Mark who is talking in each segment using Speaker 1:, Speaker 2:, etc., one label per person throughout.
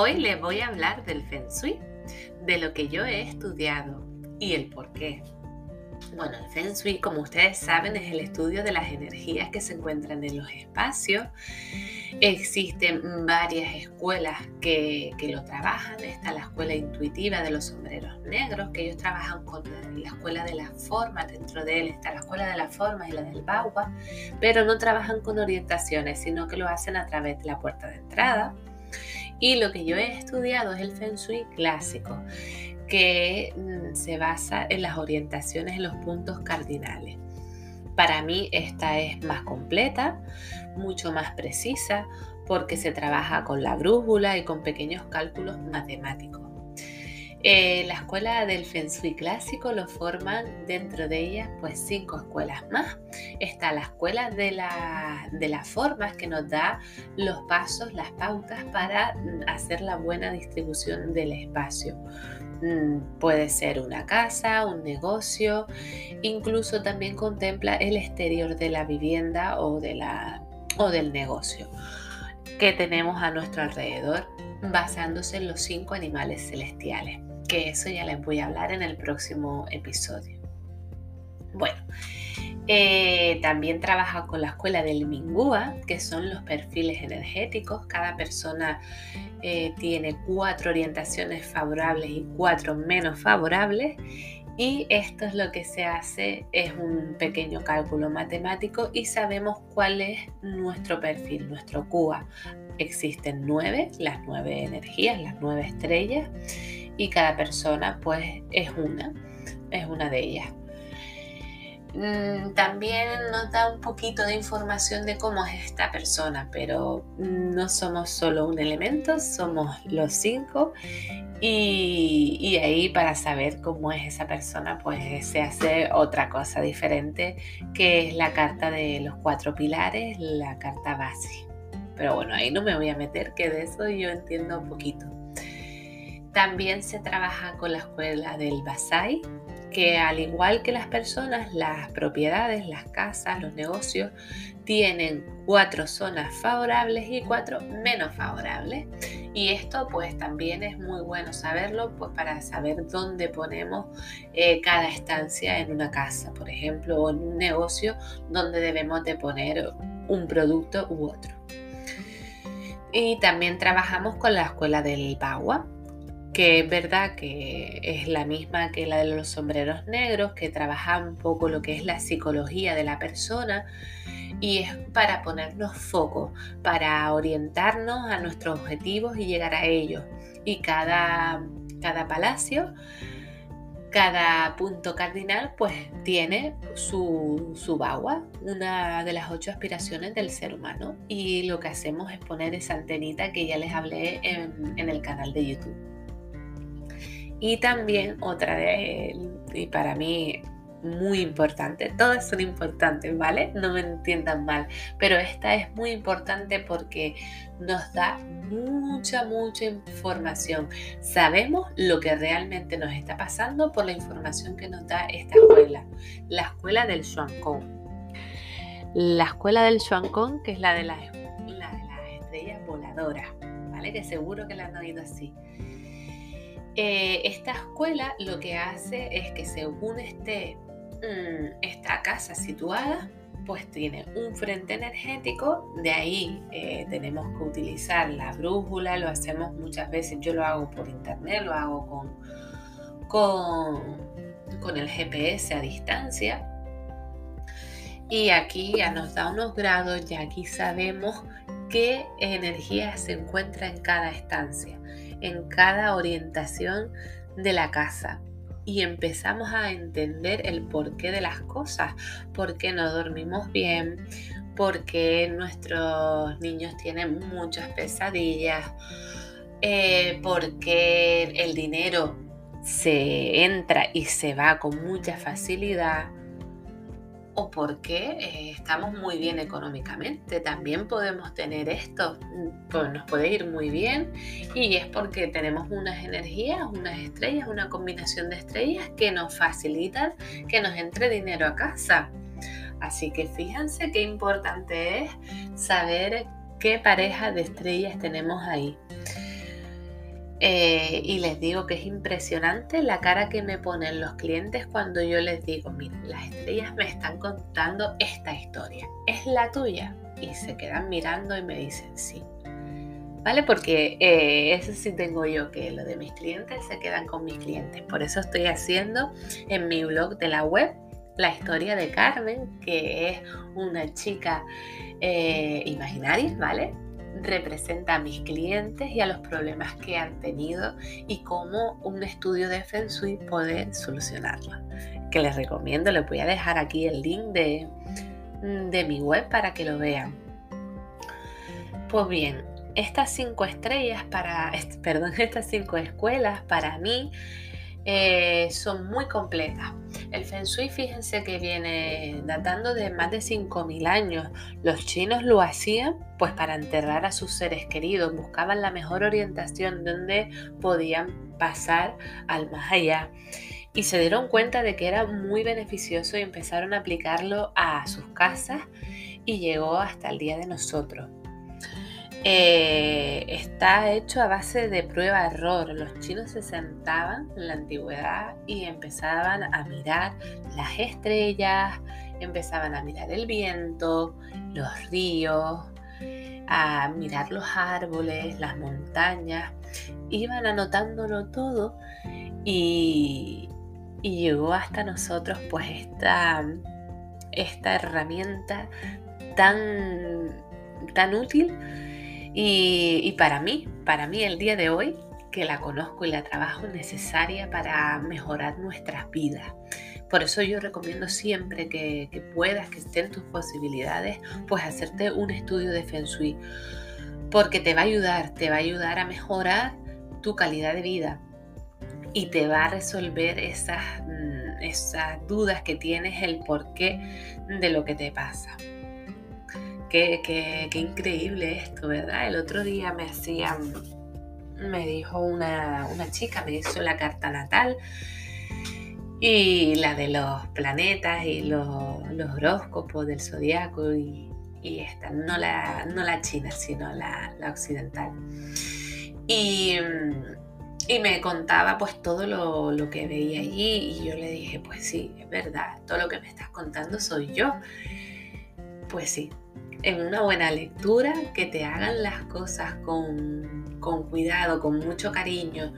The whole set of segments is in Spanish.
Speaker 1: Hoy les voy a hablar del Feng Shui, de lo que yo he estudiado y el por qué. Bueno, el Feng Shui, como ustedes saben, es el estudio de las energías que se encuentran en los espacios. Existen varias escuelas que, lo trabajan. Está la escuela intuitiva de los sombreros negros, que ellos trabajan con la escuela de las formas. Dentro de él está la escuela de las formas y la del Bagua, pero no trabajan con orientaciones, sino que lo hacen a través de la puerta de entrada. Y lo que yo he estudiado es el Feng Shui clásico que mm, se basa en las orientaciones en los puntos cardinales. Para mí esta es más completa, mucho más precisa, porque se trabaja con la brújula y con pequeños cálculos matemáticos. Eh, la escuela del Feng clásico lo forman dentro de ella pues cinco escuelas más. Está la escuela de, de las formas que nos da los pasos, las pautas para hacer la buena distribución del espacio. Mm, puede ser una casa, un negocio, incluso también contempla el exterior de la vivienda o, de la, o del negocio que tenemos a nuestro alrededor basándose en los cinco animales celestiales, que eso ya les voy a hablar en el próximo episodio. Bueno, eh, también trabaja con la escuela del Mingúa, que son los perfiles energéticos. Cada persona eh, tiene cuatro orientaciones favorables y cuatro menos favorables. Y esto es lo que se hace, es un pequeño cálculo matemático y sabemos cuál es nuestro perfil, nuestro QA. Existen nueve, las nueve energías, las nueve estrellas, y cada persona pues es una, es una de ellas. Mm, también nos da un poquito de información de cómo es esta persona, pero no somos solo un elemento, somos los cinco y, ahí para saber cómo es esa persona pues se hace otra cosa diferente que es la carta de los cuatro pilares, la carta base. Pero bueno, ahí no me voy a meter, que de eso yo entiendo un poquito. También se trabaja con la escuela del Basai, que al igual que las personas, las propiedades, las casas, los negocios, tienen cuatro zonas favorables y cuatro menos favorables. Y esto pues también es muy bueno saberlo pues, para saber dónde ponemos eh, cada estancia en una casa, por ejemplo, o en un negocio donde debemos de poner un producto u otro. Y también trabajamos con la escuela del Bagua, que es verdad que es la misma que la de los sombreros negros, que trabaja un poco lo que es la psicología de la persona y es para ponernos foco, para orientarnos a nuestros objetivos y llegar a ellos. Y cada, cada palacio, cada punto cardinal, pues tiene su, su bagua, una de las ocho aspiraciones del ser humano. Y lo que hacemos es poner esa antenita que ya les hablé en el canal de YouTube. Y también otra de, y para mí muy importante, todas son importantes, ¿vale? No me entiendan mal, pero esta es muy importante porque nos da mucha, mucha información. Sabemos lo que realmente nos está pasando por la información que nos da esta escuela, la escuela del Kong. La escuela del Kong, que es la de las, estrellas voladoras, ¿vale? Que seguro que la han oído así. Eh, esta escuela lo que hace es que según esté esta casa situada pues tiene un frente energético, de ahí eh, tenemos que utilizar la brújula, lo hacemos muchas veces, yo lo hago por internet, lo hago con, con, con el GPS a distancia. Y aquí ya nos da unos grados, ya aquí sabemos qué energía se encuentra en cada estancia, en cada orientación de la casa y empezamos a entender el porqué de las cosas, por qué no dormimos bien, por qué nuestros niños tienen muchas pesadillas, eh, por qué el dinero se entra y se va con mucha facilidad o porque eh, estamos muy bien económicamente. También podemos tener esto, pues nos puede ir muy bien y es porque tenemos unas energías, unas estrellas, una combinación de estrellas que nos facilitan que nos entre dinero a casa. Así que fíjense qué importante es saber qué pareja de estrellas tenemos ahí. Eh, y les digo que es impresionante la cara que me ponen los clientes cuando yo les digo, miren, las estrellas me están contando esta historia, ¿es la tuya? Y se quedan mirando y me dicen sí. ¿Vale? Porque eh, eso sí tengo yo, que lo de mis clientes se quedan con mis clientes. Por eso estoy haciendo en mi blog de la web la historia de Carmen, que es una chica eh, imaginaria, ¿vale? Representa a mis clientes y a los problemas que han tenido y cómo un estudio de Feng Shui puede solucionarlo. Que les recomiendo, les voy a dejar aquí el link de, de mi web para que lo vean. Pues bien, estas cinco estrellas para, perdón, estas cinco escuelas para mí eh, son muy completas. El Feng Shui, fíjense que viene datando de más de 5.000 años. Los chinos lo hacían pues para enterrar a sus seres queridos, buscaban la mejor orientación donde podían pasar al más allá. Y se dieron cuenta de que era muy beneficioso y empezaron a aplicarlo a sus casas y llegó hasta el día de nosotros. Eh, está hecho a base de prueba-error. Los chinos se sentaban en la antigüedad y empezaban a mirar las estrellas, empezaban a mirar el viento, los ríos, a mirar los árboles, las montañas. Iban anotándolo todo y, llegó hasta nosotros pues esta, esta herramienta tan, tan útil y, para mí, para mí el día de hoy, que la conozco y la trabajo, necesaria para mejorar nuestras vidas. Por eso yo recomiendo siempre que, puedas, que estén tus posibilidades, pues hacerte un estudio de Feng Shui. Porque te va a ayudar, te va a ayudar a mejorar tu calidad de vida y te va a resolver esas, mm, esas dudas que tienes, el porqué de lo que te pasa. Qué, increíble esto, ¿verdad? El otro día me hacían, me dijo una, chica, me hizo la carta natal y la de los planetas y los, horóscopos del zodiaco y, esta, no la, no la china, sino la, occidental. Y, me contaba pues todo lo, lo, que veía allí y yo le dije, pues sí, es verdad, todo lo que me estás contando soy yo. Pues sí, en una buena lectura, que te hagan las cosas con, cuidado, con mucho cariño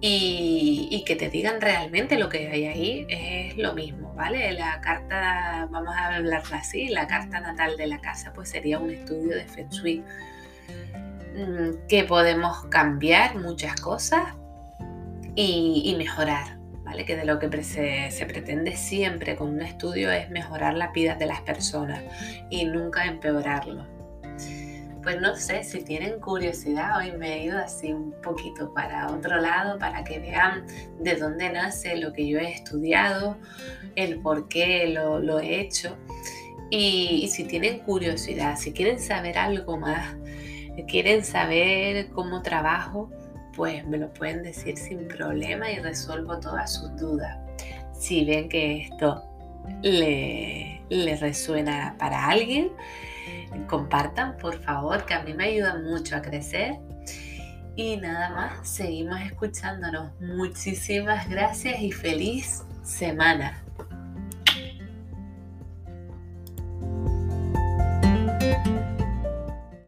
Speaker 1: y, que te digan realmente lo que hay ahí, es lo mismo, ¿vale? La carta, vamos a hablarla así, la carta natal de la casa, pues sería un estudio de Feng Shui mm, que podemos cambiar muchas cosas y mejorar, que de lo que se, pretende siempre con un estudio es mejorar la vida de las personas y nunca empeorarlo. Pues no sé, si tienen curiosidad, hoy me he ido así un poquito para otro lado para que vean de dónde nace lo que yo he estudiado, el por qué lo, he hecho. y si tienen curiosidad, si quieren saber algo más, quieren saber cómo trabajo, pues me lo pueden decir sin problema y resuelvo todas sus dudas. Si ven que esto le, resuena para alguien, compartan por favor, que a mí me ayuda mucho a crecer. Y nada más, seguimos escuchándonos. Muchísimas gracias y feliz semana.